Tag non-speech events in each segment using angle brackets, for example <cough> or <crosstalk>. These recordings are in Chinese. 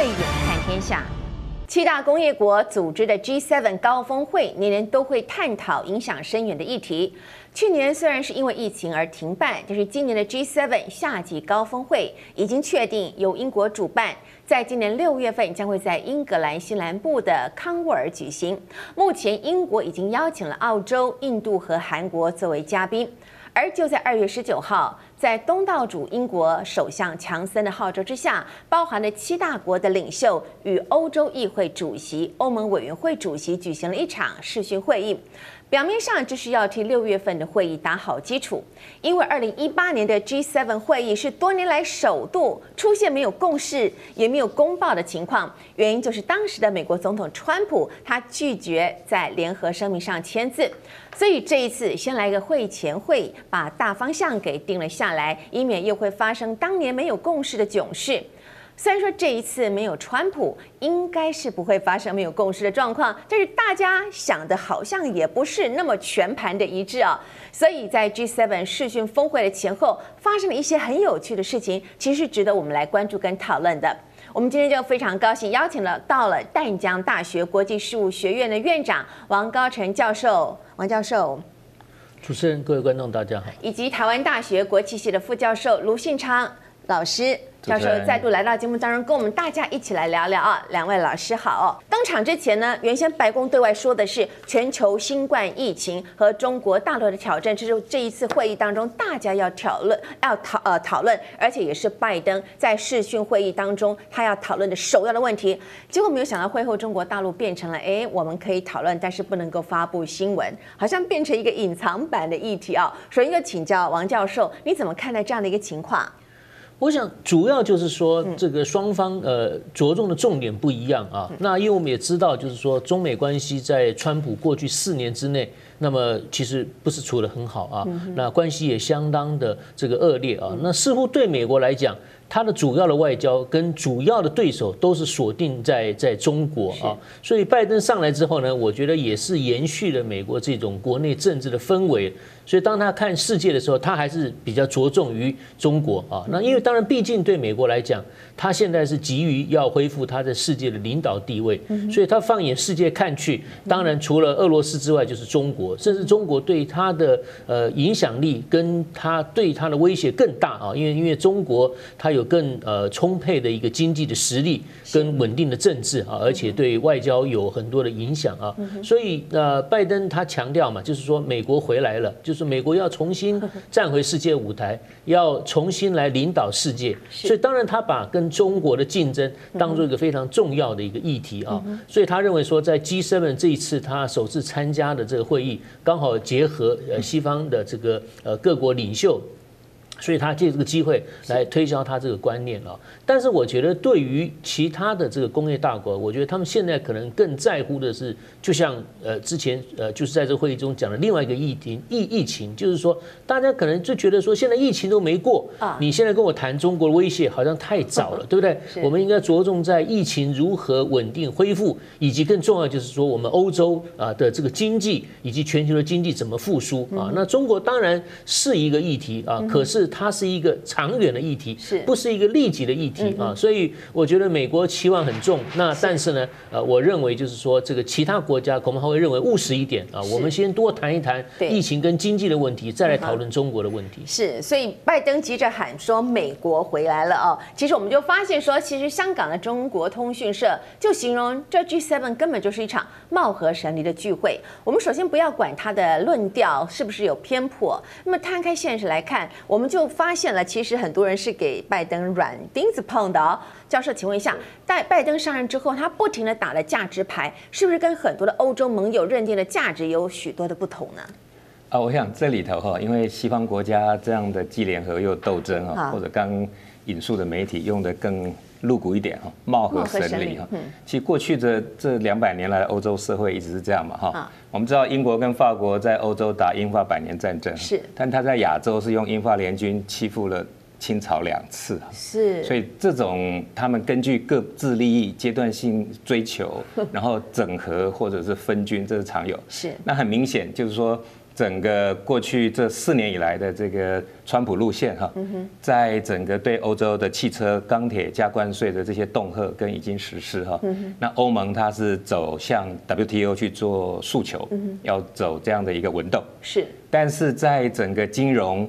慧眼看天下。七大工业国组织的 G7 高峰会，年年都会探讨影响深远的议题。去年虽然是因为疫情而停办，但是今年的 G7 夏季高峰会已经确定由英国主办，在今年六月份将会在英格兰西南部的康沃尔举行。目前英国已经邀请了澳洲、印度和韩国作为嘉宾。而就在二月十九号，在东道主英国首相强森的号召之下，包含了七大国的领袖与欧洲议会主席、欧盟委员会主席举行了一场视讯会议。表面上这是要替六月份的会议打好基础，因为二零一八年的 G7 会议是多年来首度出现没有共识也没有公报的情况，原因就是当时的美国总统川普他拒绝在联合声明上签字，所以这一次先来一个会前会，把大方向给定了下来，以免又会发生当年没有共识的囧事。虽然说这一次没有川普，应该是不会发生没有共识的状况，但是大家想的好像也不是那么全盘的一致啊。所以在 G7 视讯峰会的前后，发生了一些很有趣的事情，其实是值得我们来关注跟讨论的。我们今天就非常高兴邀请了到了淡江大学国际事务学院的院长王高成教授，王教授。主持人、各位观众，大家好。以及台湾大学国际系的副教授卢信昌老师。教授再度来到节目当中，跟我们大家一起来聊聊啊。两位老师好哦。登场之前呢，原先白宫对外说的是全球新冠疫情和中国大陆的挑战，这是这一次会议当中大家要讨论、要讨呃讨论，而且也是拜登在视讯会议当中他要讨论的首要的问题。结果没有想到会后中国大陆变成了，哎，我们可以讨论，但是不能够发布新闻，好像变成一个隐藏版的议题啊。首先就请教王教授，你怎么看待这样的一个情况？我想主要就是说，这个双方呃着重的重点不一样啊。那因为我们也知道，就是说中美关系在川普过去四年之内，那么其实不是处得很好啊。那关系也相当的这个恶劣啊。那似乎对美国来讲，它的主要的外交跟主要的对手都是锁定在在中国啊。所以拜登上来之后呢，我觉得也是延续了美国这种国内政治的氛围。所以当他看世界的时候，他还是比较着重于中国啊。那因为当然，毕竟对美国来讲，他现在是急于要恢复他在世界的领导地位，所以他放眼世界看去，当然除了俄罗斯之外就是中国，甚至中国对他的呃影响力跟他对他的威胁更大啊。因为因为中国它有更呃充沛的一个经济的实力跟稳定的政治啊，而且对外交有很多的影响啊。所以呃，拜登他强调嘛，就是说美国回来了，就是。美国要重新 <laughs> 站回世界舞台，要重新来领导世界，所以当然他把跟中国的竞争当做一个非常重要的一个议题啊，所以他认为说，在 G7 这一次他首次参加的这个会议，刚好结合呃西方的这个呃各国领袖。所以他借这个机会来推销他这个观念啊，但是我觉得对于其他的这个工业大国，我觉得他们现在可能更在乎的是，就像呃之前呃就是在这个会议中讲的另外一个议题疫疫情，就是说大家可能就觉得说现在疫情都没过啊，你现在跟我谈中国的威胁好像太早了，<laughs> 对不对？我们应该着重在疫情如何稳定恢复，以及更重要就是说我们欧洲啊的这个经济以及全球的经济怎么复苏啊？那中国当然是一个议题啊，可是。它是一个长远的议题，是不是一个立即的议题啊？所以我觉得美国期望很重。那但是呢，呃，我认为就是说，这个其他国家恐怕会认为务实一点啊。我们先多谈一谈疫情跟经济的问题，再来讨论中国的问题。是，所以拜登急着喊说美国回来了哦。其实我们就发现说，其实香港的中国通讯社就形容这 G7 根本就是一场貌合神离的聚会。我们首先不要管他的论调是不是有偏颇，那么摊开现实来看，我们就。就发现了，其实很多人是给拜登软钉子碰的哦。教授，请问一下，在拜登上任之后，他不停的打了价值牌，是不是跟很多的欧洲盟友认定的价值有许多的不同呢？啊，我想这里头哈，因为西方国家这样的既联合又斗争啊，或者刚引述的媒体用的更露骨一点哈，貌合神离哈。其实过去的这两百年来，欧洲社会一直是这样嘛哈。我们知道英国跟法国在欧洲打英法百年战争，是，但他在亚洲是用英法联军欺负了清朝两次，是，所以这种他们根据各自利益阶段性追求，<laughs> 然后整合或者是分军，这是常有，是。那很明显就是说。整个过去这四年以来的这个川普路线哈，在整个对欧洲的汽车、钢铁加关税的这些恫吓跟已经实施哈，那欧盟它是走向 WTO 去做诉求，要走这样的一个文斗是，但是在整个金融。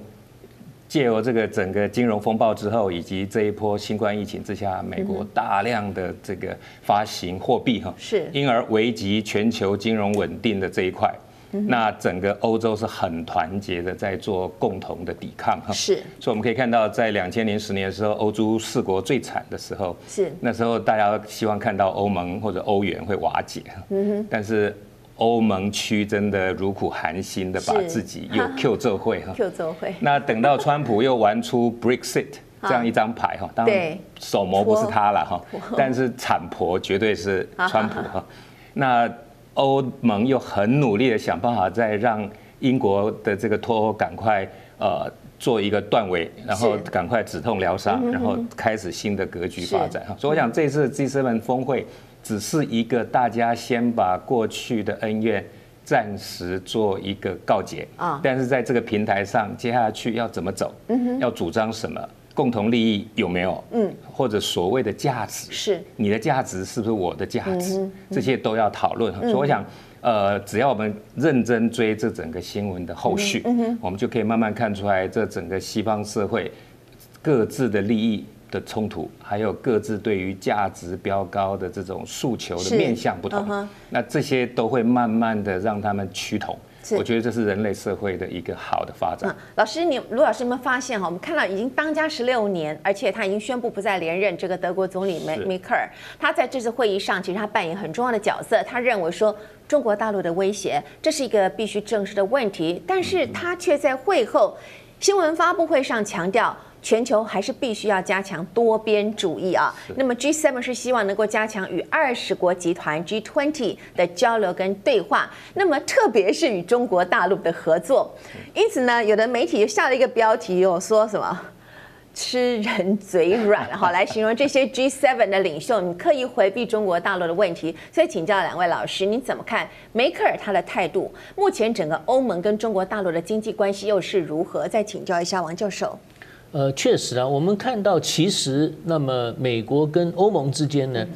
借由这个整个金融风暴之后，以及这一波新冠疫情之下，美国大量的这个发行货币哈，是，因而危及全球金融稳定的这一块。那整个欧洲是很团结的，在做共同的抵抗哈。是，所以我们可以看到，在两千零十年的时候，欧洲四国最惨的时候，是那时候大家希望看到欧盟或者欧元会瓦解。嗯哼，但是。欧盟区真的如苦寒心的把自己又 Q 奏会哈，Q 奏会。那等到川普又玩出 Brexit <laughs> 这样一张牌哈，当然手模不是他了哈，<laughs> 但是产婆绝对是川普哈。<laughs> 那欧盟又很努力的想办法再让英国的这个脱欧赶快呃做一个断尾，然后赶快止痛疗伤，然后开始新的格局发展哈。所以我想这次 G7 峰会。只是一个大家先把过去的恩怨暂时做一个告解啊，但是在这个平台上，接下去要怎么走？嗯要主张什么？共同利益有没有？嗯，或者所谓的价值是你的价值是不是我的价值？这些都要讨论。所以我想，呃，只要我们认真追这整个新闻的后续，嗯我们就可以慢慢看出来，这整个西方社会各自的利益。的冲突，还有各自对于价值标高的这种诉求的面向不同，嗯、那这些都会慢慢的让他们趋同。我觉得这是人类社会的一个好的发展。嗯、老师，你卢老师有没有发现哈？我们看到已经当家十六年，而且他已经宣布不再连任这个德国总理梅梅克尔，他在这次会议上其实他扮演很重要的角色。他认为说中国大陆的威胁这是一个必须正视的问题，但是他却在会后新闻发布会上强调。全球还是必须要加强多边主义啊。那么 G7 是希望能够加强与二十国集团 G20 的交流跟对话，那么 <laughs> 特别是与中国大陆的合作。因此呢，有的媒体就下了一个标题，有说什么“吃人嘴软”好 <laughs> 来形容这些 G7 的领袖，你刻意回避中国大陆的问题。所以请教两位老师，你怎么看梅克尔他的态度？目前整个欧盟跟中国大陆的经济关系又是如何？再请教一下王教授。呃，确实啊，我们看到其实那么美国跟欧盟之间呢。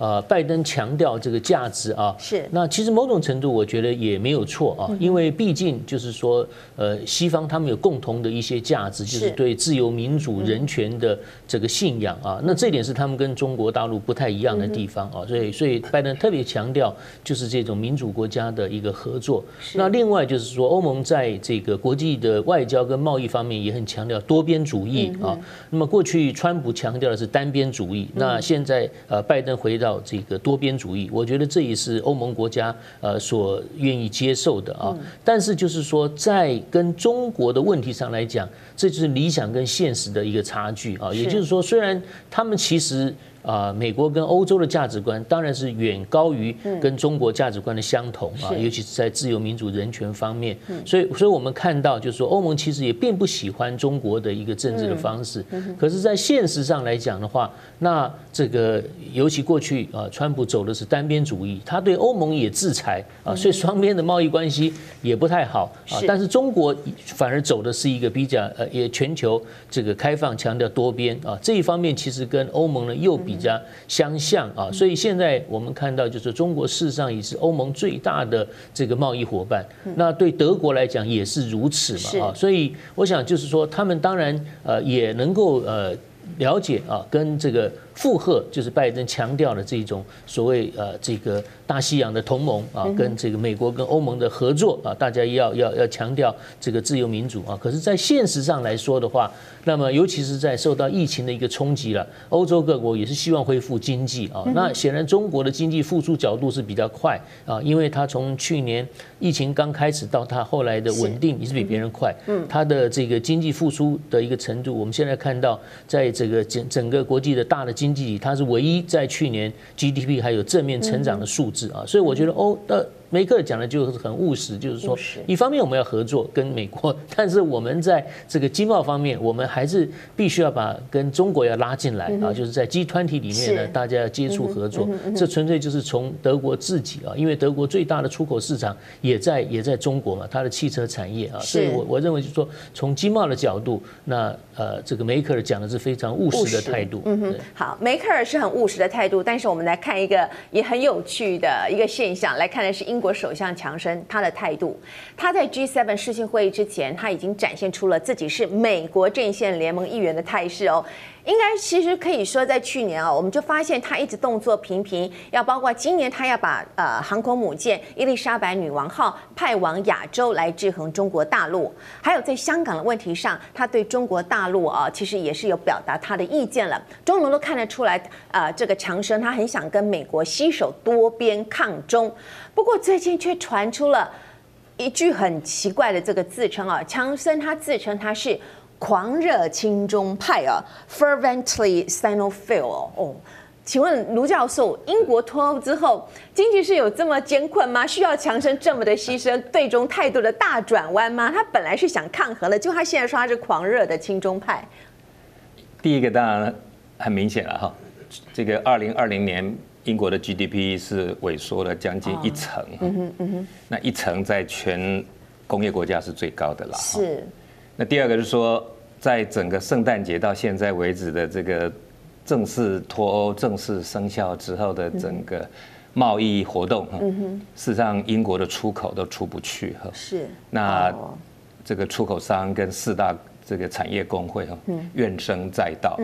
呃，拜登强调这个价值啊，是那其实某种程度我觉得也没有错啊，因为毕竟就是说，呃，西方他们有共同的一些价值，就是对自由、民主、人权的这个信仰啊，那这点是他们跟中国大陆不太一样的地方啊，所以所以拜登特别强调就是这种民主国家的一个合作。那另外就是说，欧盟在这个国际的外交跟贸易方面也很强调多边主义啊。那么过去川普强调的是单边主义，那现在呃拜登回到。这个多边主义，我觉得这也是欧盟国家呃所愿意接受的啊。但是就是说，在跟中国的问题上来讲，这就是理想跟现实的一个差距啊。也就是说，虽然他们其实。啊，美国跟欧洲的价值观当然是远高于跟中国价值观的相同啊，尤其是在自由民主人权方面。所以，所以我们看到，就是说，欧盟其实也并不喜欢中国的一个政治的方式。可是，在现实上来讲的话，那这个尤其过去啊，川普走的是单边主义，他对欧盟也制裁啊，所以双边的贸易关系也不太好啊。但是中国反而走的是一个比较呃，也全球这个开放，强调多边啊，这一方面其实跟欧盟呢又比。较相像啊，所以现在我们看到，就是中国事实上也是欧盟最大的这个贸易伙伴。那对德国来讲也是如此嘛啊，所以我想就是说，他们当然呃也能够呃了解啊，跟这个附和，就是拜登强调的这种所谓呃这个。大西洋的同盟啊，跟这个美国跟欧盟的合作啊，大家要要要强调这个自由民主啊。可是，在现实上来说的话，那么尤其是在受到疫情的一个冲击了，欧洲各国也是希望恢复经济啊。那显然中国的经济复苏角度是比较快啊，因为它从去年疫情刚开始到它后来的稳定也是比别人快。嗯，它的这个经济复苏的一个程度，我们现在看到，在这个整整个国际的大的经济，它是唯一在去年 GDP 还有正面成长的数字。啊，所以我觉得欧的梅克尔讲的就是很务实，就是说，一方面我们要合作跟美国，<laughs> 但是我们在这个经贸方面，我们还是必须要把跟中国要拉进来啊，就是在 G20 里面呢，大家要接触合作。这纯粹就是从德国自己啊，因为德国最大的出口市场也在也在中国嘛，它的汽车产业啊，所以我我认为就是说，从经贸的角度，那呃，这个梅克尔讲的是非常务实的态度。嗯哼，好，梅克尔是很务实的态度，但是我们来看一个也很有趣的一个现象，来看的是英国首相强生他的态度。他在 G7 视讯会议之前，他已经展现出了自己是美国阵线联盟议员的态势哦。应该其实可以说，在去年啊，我们就发现他一直动作频频，要包括今年他要把呃航空母舰伊丽莎白女王号派往亚洲来制衡中国大陆，还有在香港的问题上，他对中国大陆啊，其实也是有表达他的意见了。中国都看得出来，啊，这个强生他很想跟美国携手多边抗中，不过最近却传出了一句很奇怪的这个自称啊，强生他自称他是。狂热亲中派啊，fervently Sinophile 哦，请问卢教授，英国脱欧之后，经济是有这么艰困吗？需要强生这么的牺牲，最终态度的大转弯吗？他本来是想抗衡的，就他现在说他是狂热的亲中派。第一个当然很明显了哈，这个二零二零年英国的 GDP 是萎缩了将近一成，嗯哼嗯哼，那一成在全工业国家是最高的了，是。那第二个是说，在整个圣诞节到现在为止的这个正式脱欧正式生效之后的整个贸易活动，事实上英国的出口都出不去哈。是。那这个出口商跟四大这个产业工会哈，怨声载道。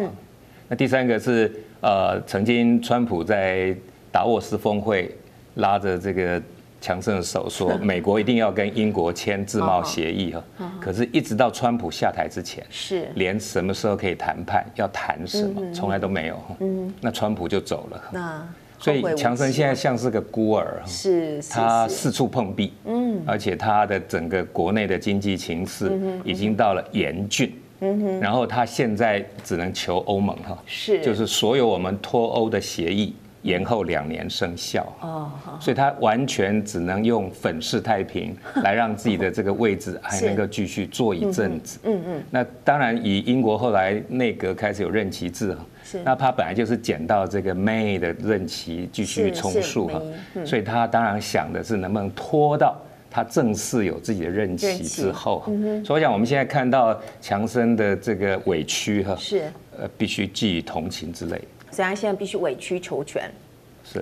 那第三个是呃，曾经川普在达沃斯峰会拉着这个。强生的手说，<laughs> 美国一定要跟英国签自贸协议哈，可是，一直到川普下台之前，是。连什么时候可以谈判，要谈什么，从来都没有。嗯，那川普就走了。那所以强生现在像是个孤儿，是他四处碰壁。嗯，而且他的整个国内的经济情势已经到了严峻。嗯哼，然后他现在只能求欧盟哈，是。就是所有我们脱欧的协议。延后两年生效哦，所以他完全只能用粉饰太平 <laughs> 来让自己的这个位置还能够继续坐一阵子。嗯嗯。那当然，以英国后来内阁开始有任期制哈，那他本来就是捡到这个 May 的任期继续充数哈，所以他当然想的是能不能拖到他正式有自己的任期之后。所以我想我们现在看到强生的这个委屈哈，是呃必须寄予同情之类。所以他现在必须委曲求全。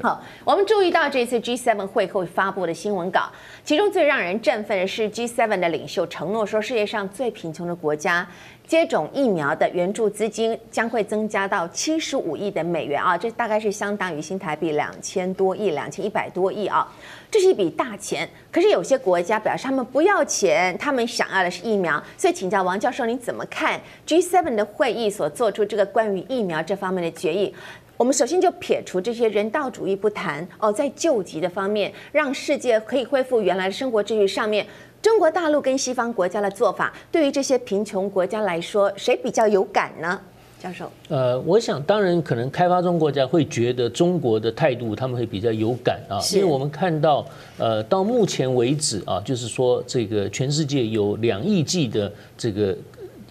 好，我们注意到这次 G7 会后发布的新闻稿，其中最让人振奋的是 G7 的领袖承诺说，世界上最贫穷的国家接种疫苗的援助资金将会增加到七十五亿的美元啊，这大概是相当于新台币两千多亿、两千一百多亿啊，这是一笔大钱。可是有些国家表示他们不要钱，他们想要的是疫苗。所以请教王教授，你怎么看 G7 的会议所做出这个关于疫苗这方面的决议？我们首先就撇除这些人道主义不谈哦，在救急的方面，让世界可以恢复原来的生活秩序上面，中国大陆跟西方国家的做法，对于这些贫穷国家来说，谁比较有感呢？教授，呃，我想当然可能开发中国家会觉得中国的态度他们会比较有感啊，因为我们看到，呃，到目前为止啊，就是说这个全世界有两亿剂的这个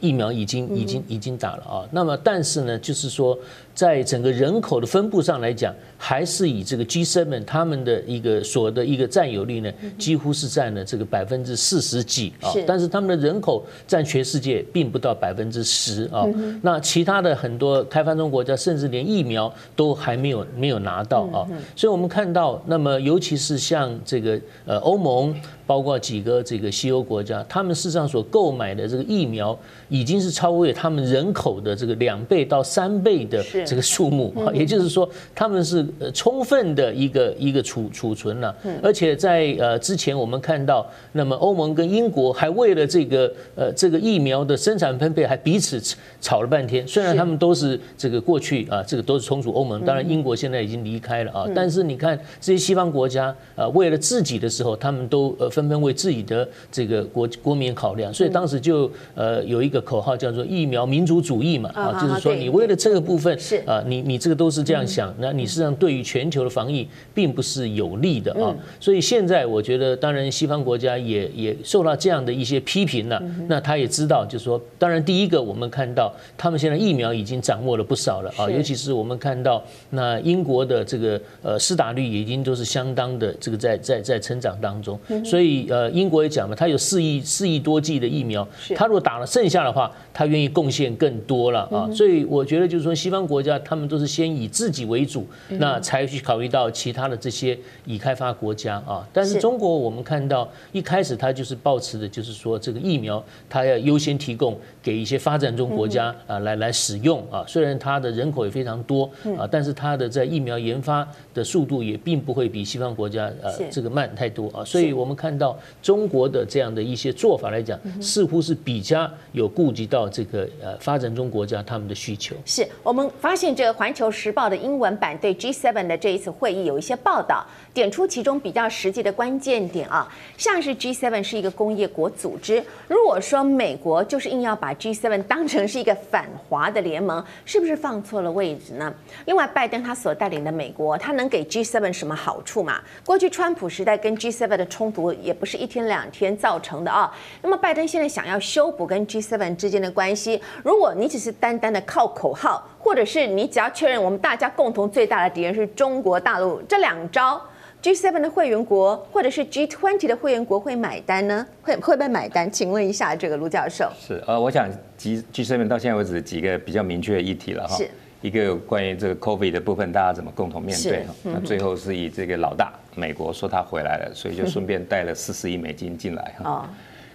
疫苗已经已经已经打了啊，那么但是呢，就是说。在整个人口的分布上来讲，还是以这个 G7 他们的一个所的一个占有率呢，几乎是占了这个百分之四十几啊。但是他们的人口占全世界并不到百分之十啊。那其他的很多开发中国家，甚至连疫苗都还没有没有拿到啊。所以我们看到，那么尤其是像这个呃欧盟，包括几个这个西欧国家，他们事实上所购买的这个疫苗，已经是超越他们人口的这个两倍到三倍的。这个数目啊，也就是说，他们是呃充分的一个一个储储存了，而且在呃之前我们看到，那么欧盟跟英国还为了这个呃这个疫苗的生产分配还彼此吵了半天。虽然他们都是这个过去啊，这个都是充属欧盟，当然英国现在已经离开了啊，但是你看这些西方国家啊，为了自己的时候，他们都呃纷纷纷为自己的这个国国民考量，所以当时就呃有一个口号叫做疫苗民族主义嘛，啊，就是说你为了这个部分是。啊，你你这个都是这样想，那你实际上对于全球的防疫并不是有利的啊，所以现在我觉得，当然西方国家也也受到这样的一些批评了，那他也知道，就是说，当然第一个我们看到他们现在疫苗已经掌握了不少了啊，尤其是我们看到那英国的这个呃施打率已经都是相当的这个在在在成长当中，所以呃英国也讲嘛，他有四亿四亿多剂的疫苗，他如果打了剩下的话，他愿意贡献更多了啊，所以我觉得就是说西方国家他们都是先以自己为主，那才去考虑到其他的这些已开发国家啊，但是中国我们看到一开始他就是抱持的就是说这个疫苗他要优先提供给一些发展中国家啊来来使用啊，虽然它的人口也非常多啊，但是它的在疫苗研发的速度也并不会比西方国家呃这个慢太多啊，所以我们看到中国的这样的一些做法来讲，似乎是比较有顾及到。这个呃，发展中国家他们的需求是我们发现这个《环球时报》的英文版对 G7 的这一次会议有一些报道，点出其中比较实际的关键点啊，像是 G7 是一个工业国组织，如果说美国就是硬要把 G7 当成是一个反华的联盟，是不是放错了位置呢？另外，拜登他所带领的美国，他能给 G7 什么好处嘛？过去川普时代跟 G7 的冲突也不是一天两天造成的啊。那么拜登现在想要修补跟 G7 之间的关系，如果你只是单单的靠口号，或者是你只要确认我们大家共同最大的敌人是中国大陆，这两招，G7 的会员国或者是 G20 的会员国会买单呢？会会不会买单？请问一下这个卢教授。是呃，我想 G G7 到现在为止几个比较明确的议题了哈。是。一个有关于这个 COVID 的部分，大家怎么共同面对？那最后是以这个老大美国说他回来了，所以就顺便带了四十亿美金进来哈。哦。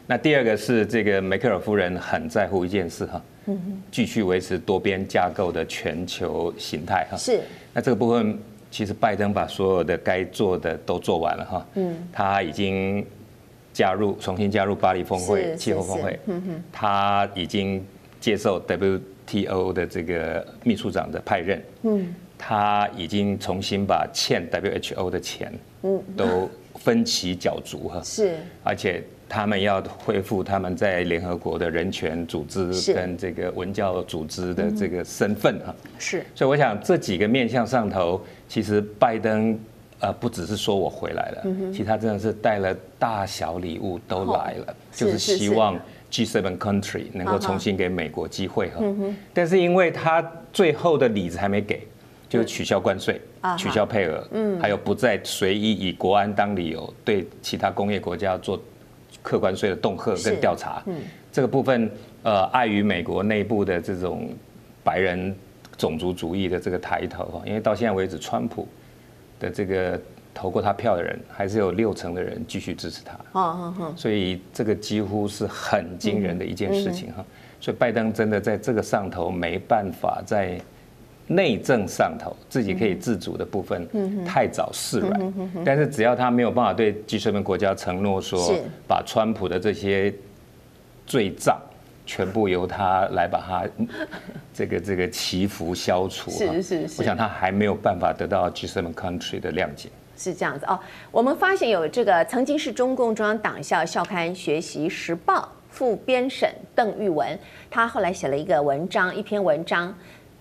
那第二个是这个梅克尔夫人很在乎一件事哈，继续维持多边架构的全球形态哈。是。那这个部分其实拜登把所有的该做的都做完了哈。嗯。他已经加入重新加入巴黎峰会气候峰会。他已经接受 WTO 的这个秘书长的派任。嗯。他已经重新把欠 WHO 的钱，嗯，都分期缴足哈。是。而且。他们要恢复他们在联合国的人权组织跟这个文教组织的这个身份哈，是，所以我想这几个面向上头，其实拜登呃不只是说我回来了，其实他真的是带了大小礼物都来了，就是希望 G7 country 能够重新给美国机会哈，但是因为他最后的里子还没给，就是取消关税，取消配额，嗯，还有不再随意以国安当理由对其他工业国家做。客关税的恫吓跟调查，嗯，这个部分，呃，碍于美国内部的这种白人种族主义的这个抬头，因为到现在为止，川普的这个投过他票的人，还是有六成的人继续支持他，哦哦哦，所以这个几乎是很惊人的一件事情哈，所以拜登真的在这个上头没办法在。内政上头自己可以自主的部分，太早示软。但是只要他没有办法对 G7 国家承诺说，把川普的这些罪账全部由他来把它这个这个祈福消除。是是是。我想他还没有办法得到 G7 country 的谅解。是这样子哦。我们发现有这个曾经是中共中央党校校刊学习时报副编审邓玉文，他后来写了一个文章，一篇文章。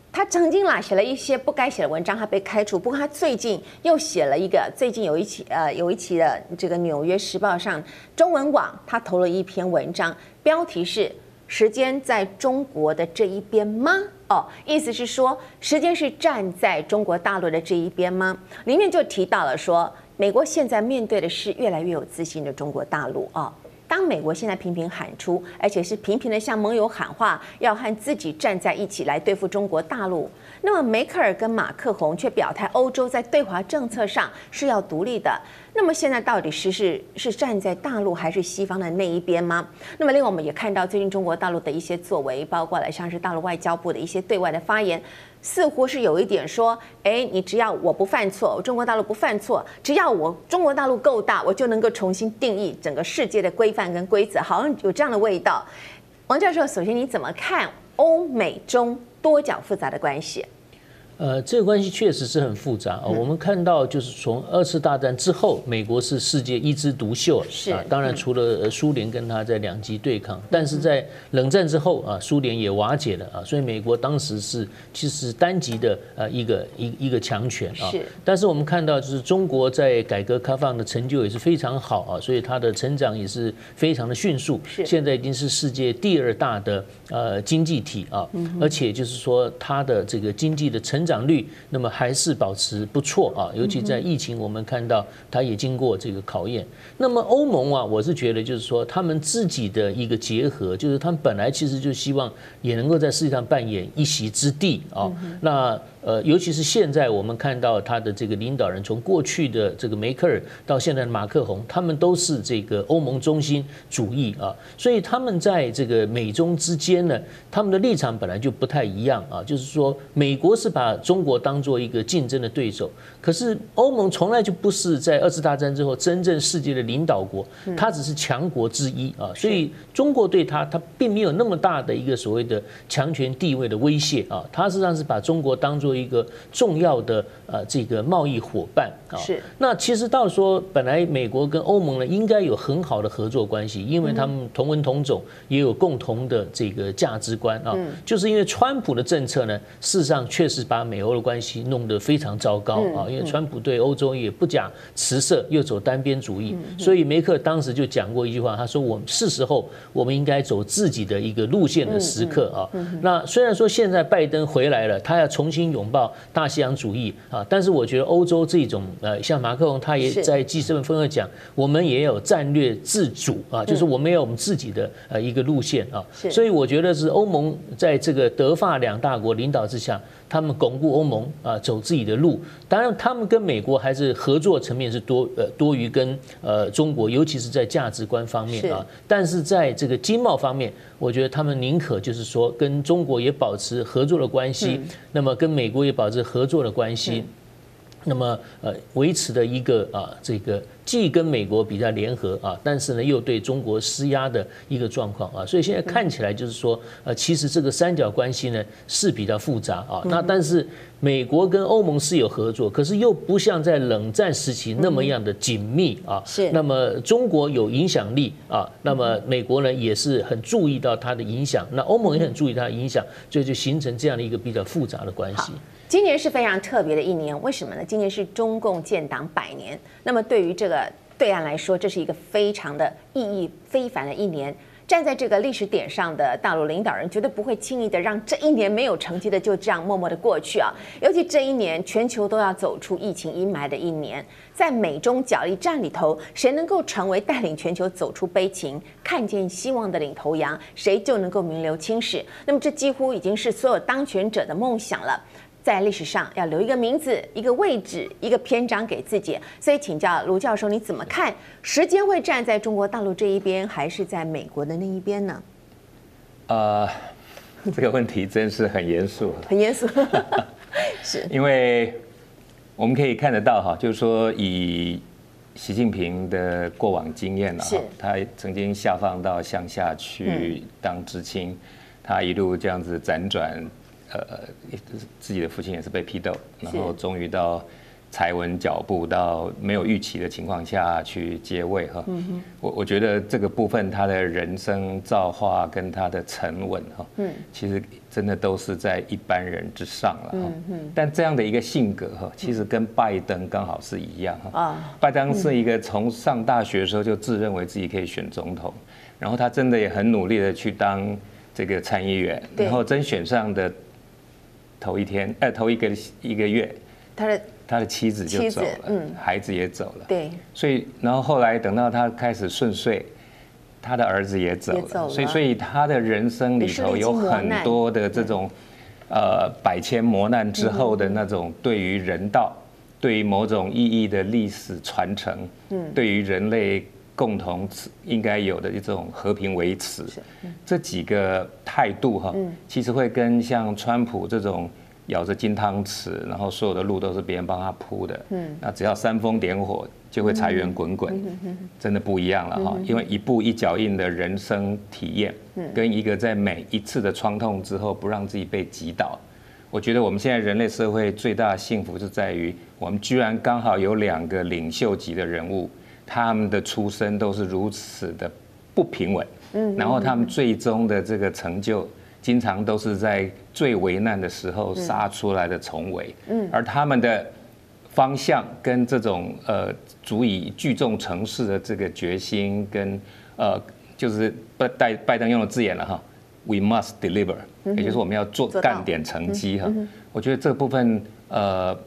他曾经啦写了一些不该写的文章，他被开除。不过他最近又写了一个，最近有一期呃有一期的这个《纽约时报》上中文网，他投了一篇文章，标题是“时间在中国的这一边吗？”哦，意思是说时间是站在中国大陆的这一边吗？里面就提到了说，美国现在面对的是越来越有自信的中国大陆啊。哦当美国现在频频喊出，而且是频频的向盟友喊话，要和自己站在一起来对付中国大陆，那么梅克尔跟马克宏却表态，欧洲在对华政策上是要独立的。那么现在到底是是是站在大陆还是西方的那一边吗？那么另外我们也看到最近中国大陆的一些作为，包括了像是大陆外交部的一些对外的发言。似乎是有一点说，哎，你只要我不犯错，中国大陆不犯错，只要我中国大陆够大，我就能够重新定义整个世界的规范跟规则，好像有这样的味道。王教授，首先你怎么看欧美中多角复杂的关系？呃，这个关系确实是很复杂啊。我们看到，就是从二次大战之后，美国是世界一枝独秀啊。当然，除了苏联跟他在两极对抗，但是在冷战之后啊，苏联也瓦解了啊。所以美国当时是其实单极的呃一个一一个强权啊。但是我们看到，就是中国在改革开放的成就也是非常好啊，所以它的成长也是非常的迅速。是现在已经是世界第二大的呃经济体啊，而且就是说它的这个经济的成长率，那么还是保持不错啊，尤其在疫情，我们看到它也经过这个考验。那么欧盟啊，我是觉得就是说，他们自己的一个结合，就是他们本来其实就希望也能够在世界上扮演一席之地啊。那呃，尤其是现在我们看到他的这个领导人，从过去的这个梅克尔到现在的马克宏，他们都是这个欧盟中心主义啊，所以他们在这个美中之间呢，他们的立场本来就不太一样啊，就是说美国是把中国当做一个竞争的对手，可是欧盟从来就不是在二次大战之后真正世界的领导国，它只是强国之一啊，所以中国对他，他并没有那么大的一个所谓的强权地位的威胁啊，他实际上是把中国当做一个重要的呃这个贸易伙伴啊。是。那其实到说本来美国跟欧盟呢应该有很好的合作关系，因为他们同文同种，也有共同的这个价值观啊。就是因为川普的政策呢，事实上确实把美欧的关系弄得非常糟糕啊。因为川普对欧洲也不假辞色，又走单边主义，所以梅克当时就讲过一句话，他说：“我们是时候我们应该走自己的一个路线的时刻啊。”那虽然说现在拜登回来了，他要重新拥抱大西洋主义啊，但是我觉得欧洲这种呃，像马克龙他也在 G7 峰会讲，我们也有战略自主啊，就是我们有我们自己的呃一个路线啊。所以我觉得是欧盟在这个德法两大国领导之下。他们巩固欧盟啊，走自己的路。当然，他们跟美国还是合作层面是多呃多于跟呃中国，尤其是在价值观方面啊。但是在这个经贸方面，我觉得他们宁可就是说跟中国也保持合作的关系，那么跟美国也保持合作的关系，那么呃维持的一个啊这个。既跟美国比较联合啊，但是呢又对中国施压的一个状况啊，所以现在看起来就是说，呃，其实这个三角关系呢是比较复杂啊。那但是美国跟欧盟是有合作，可是又不像在冷战时期那么样的紧密啊。是。那么中国有影响力啊，那么美国呢也是很注意到它的影响，那欧盟也很注意它的影响，所以就形成这样的一个比较复杂的关系。今年是非常特别的一年，为什么呢？今年是中共建党百年。那么对于这个对岸来说，这是一个非常的意义非凡的一年。站在这个历史点上的大陆领导人，绝对不会轻易的让这一年没有成绩的就这样默默的过去啊！尤其这一年，全球都要走出疫情阴霾的一年，在美中角力战里头，谁能够成为带领全球走出悲情、看见希望的领头羊，谁就能够名留青史。那么这几乎已经是所有当权者的梦想了。在历史上要留一个名字、一个位置、一个篇章给自己，所以请教卢教授，你怎么看？时间会站在中国大陆这一边，还是在美国的那一边呢？呃，这个问题真是很严肃，<laughs> 很严肃，<laughs> 是因为我们可以看得到哈，就是说以习近平的过往经验了，是他曾经下放到乡下去当知青，嗯、他一路这样子辗转。呃，自己的父亲也是被批斗，然后终于到踩稳脚步，到没有预期的情况下去接位哈。我我觉得这个部分他的人生造化跟他的沉稳哈，嗯其实真的都是在一般人之上了哈。但这样的一个性格哈，其实跟拜登刚好是一样哈。啊拜登是一个从上大学的时候就自认为自己可以选总统，然后他真的也很努力的去当这个参议员，然后真选上的。头一天，哎，头一个一个月，他的他的妻子就走了，嗯，孩子也走了，对，所以然后后来等到他开始顺遂，他的儿子也走了，所以所以他的人生里头有很多的这种，呃，百千磨难之后的那种对于人道、对于某种意义的历史传承，嗯，对于人类。共同应该有的一种和平维持，这几个态度哈，其实会跟像川普这种咬着金汤匙，然后所有的路都是别人帮他铺的，那只要煽风点火就会财源滚滚，真的不一样了哈。因为一步一脚印的人生体验，跟一个在每一次的创痛之后不让自己被击倒。我觉得我们现在人类社会最大的幸福就在于，我们居然刚好有两个领袖级的人物，他们的出身都是如此的不平稳，嗯，然后他们最终的这个成就，经常都是在最危难的时候杀出来的重围，嗯，而他们的方向跟这种呃足以聚众城市的这个决心跟呃，就是拜拜拜登用的字眼了哈，We must deliver，也就是我们要做干点成绩哈，我觉得这部分呃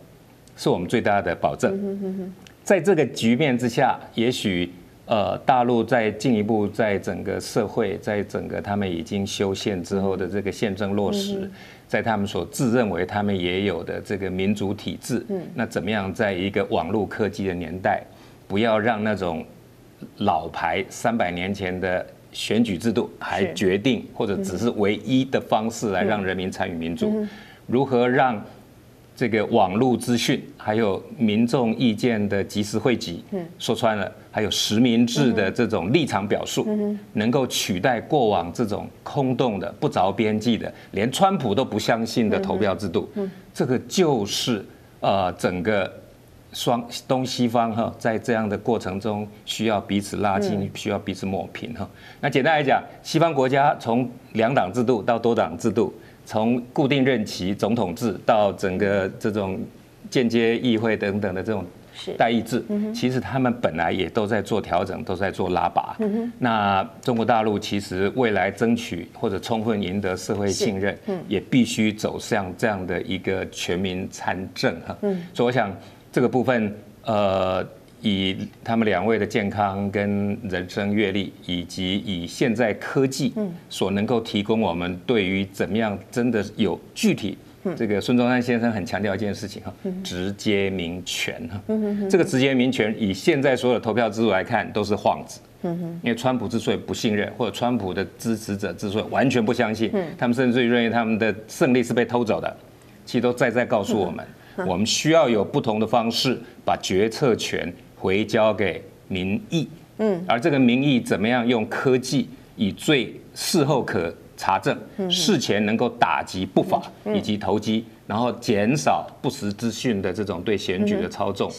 是我们最大的保证，在这个局面之下，也许。呃，大陆在进一步在整个社会，在整个他们已经修宪之后的这个宪政落实，在他们所自认为他们也有的这个民主体制，那怎么样在一个网络科技的年代，不要让那种老牌三百年前的选举制度还决定或者只是唯一的方式来让人民参与民主，如何让？这个网络资讯，还有民众意见的及时汇集，说穿了，还有实名制的这种立场表述，能够取代过往这种空洞的、不着边际的，连川普都不相信的投票制度。这个就是呃，整个双东西方哈，在这样的过程中需要彼此拉近，需要彼此抹平哈。那简单来讲，西方国家从两党制度到多党制度。从固定任期总统制到整个这种间接议会等等的这种代议制，其实他们本来也都在做调整，都在做拉拔。那中国大陆其实未来争取或者充分赢得社会信任，也必须走向这样的一个全民参政哈。所以我想这个部分，呃。以他们两位的健康跟人生阅历，以及以现在科技所能够提供我们对于怎么样真的有具体，这个孙中山先生很强调一件事情哈，直接民权哈，这个直接民权以现在所有的投票制度来看都是幌子，因为川普之所以不信任，或者川普的支持者之所以完全不相信，他们甚至于认为他们的胜利是被偷走的，其实都在在告诉我们，我们需要有不同的方式把决策权。回交给民意，嗯，而这个民意怎么样用科技以最事后可查证、事前能够打击不法以及投机，然后减少不实资讯的这种对选举的操纵，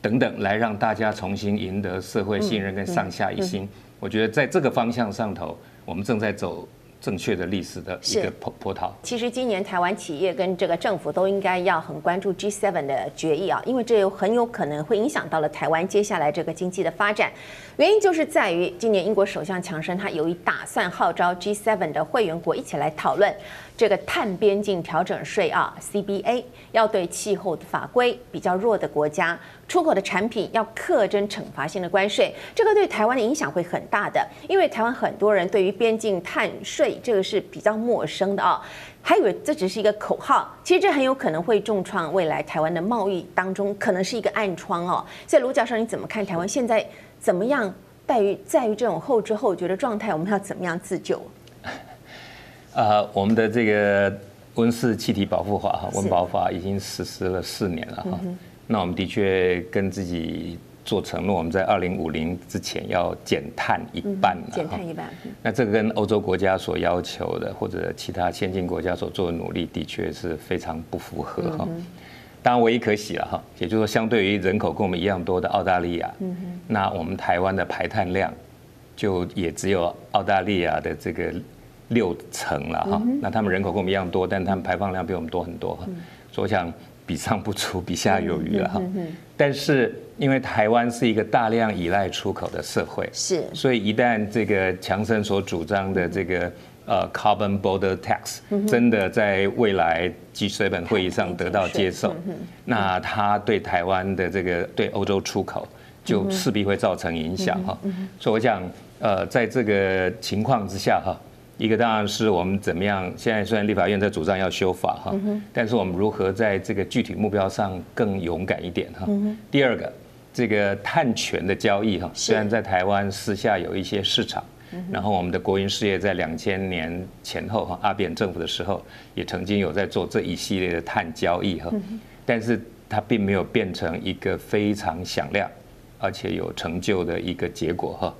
等等，来让大家重新赢得社会信任跟上下一心。我觉得在这个方向上头，我们正在走。正确的历史的一个波波涛。其实今年台湾企业跟这个政府都应该要很关注 G7 的决议啊，因为这有很有可能会影响到了台湾接下来这个经济的发展。原因就是在于今年英国首相强生他有意打算号召 G7 的会员国一起来讨论。这个碳边境调整税啊，CBA 要对气候的法规比较弱的国家出口的产品要课征惩罚性的关税，这个对台湾的影响会很大的，因为台湾很多人对于边境碳税这个是比较陌生的啊，还以为这只是一个口号，其实这很有可能会重创未来台湾的贸易当中可能是一个暗疮哦。所以卢教授你怎么看台湾现在怎么样？在于在于这种后知后觉的状态，我们要怎么样自救？啊，<laughs> 我们的这个温室气体保护法哈，温保法已经实施了四年了哈。那我们的确跟自己做承诺，我们在二零五零之前要减碳一半了。减碳一半。那这个跟欧洲国家所要求的，或者其他先进国家所做的努力，的确是非常不符合哈。当然，唯一可喜了哈，也就是说，相对于人口跟我们一样多的澳大利亚，那我们台湾的排碳量就也只有澳大利亚的这个。六成了哈，那他们人口跟我们一样多，但他们排放量比我们多很多哈，所以我想比上不足，<laughs> 比下有余了哈。但是因为台湾是一个大量依赖出口的社会，是，所以一旦这个强生所主张的这个呃 carbon border tax 真的在未来 G7 会议上得到接受，那它对台湾的这个对欧洲出口就势必会造成影响哈。所以我想呃，在这个情况之下哈。一个当然是我们怎么样，现在虽然立法院在主张要修法哈，但是我们如何在这个具体目标上更勇敢一点哈。第二个，这个碳权的交易哈，虽然在台湾私下有一些市场，然后我们的国营事业在两千年前后哈，阿扁政府的时候也曾经有在做这一系列的碳交易哈，但是它并没有变成一个非常响亮而且有成就的一个结果哈。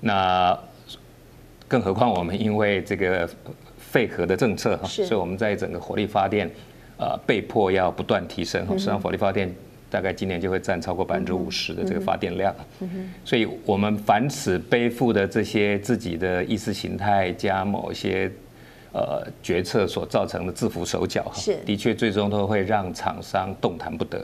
那更何况我们因为这个废核的政策哈，所以我们在整个火力发电，呃被迫要不断提升，实际上火力发电大概今年就会占超过百分之五十的这个发电量，所以我们凡此背负的这些自己的意识形态加某些呃决策所造成的制服手脚，是。的确最终都会让厂商动弹不得。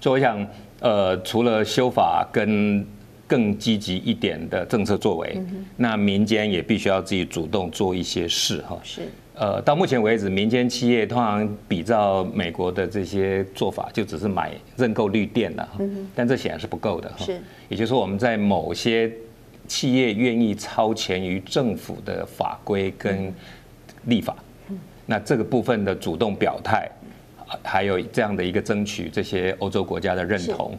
所以我想，呃，除了修法跟更积极一点的政策作为，那民间也必须要自己主动做一些事哈。是。呃，到目前为止，民间企业通常比照美国的这些做法，就只是买认购绿电了。嗯。但这显然是不够的哈。是。也就是说，我们在某些企业愿意超前于政府的法规跟立法，那这个部分的主动表态。还有这样的一个争取这些欧洲国家的认同，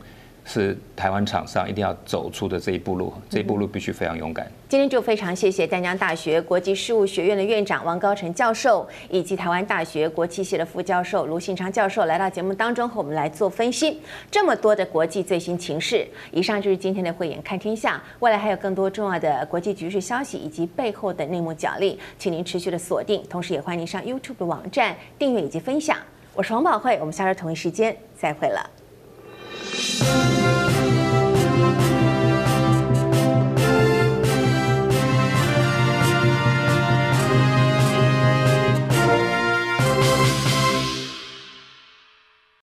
是台湾厂商一定要走出的这一步路，这一步路必须非常勇敢。今天就非常谢谢淡江大学国际事务学院的院长王高成教授，以及台湾大学国际系的副教授卢信昌教授来到节目当中和我们来做分析。这么多的国际最新情势，以上就是今天的慧眼看天下。未来还有更多重要的国际局势消息以及背后的内幕角力，请您持续的锁定，同时也欢迎您上 YouTube 的网站订阅以及分享。我是王宝慧，我们下周同一时间再会了。Thank you.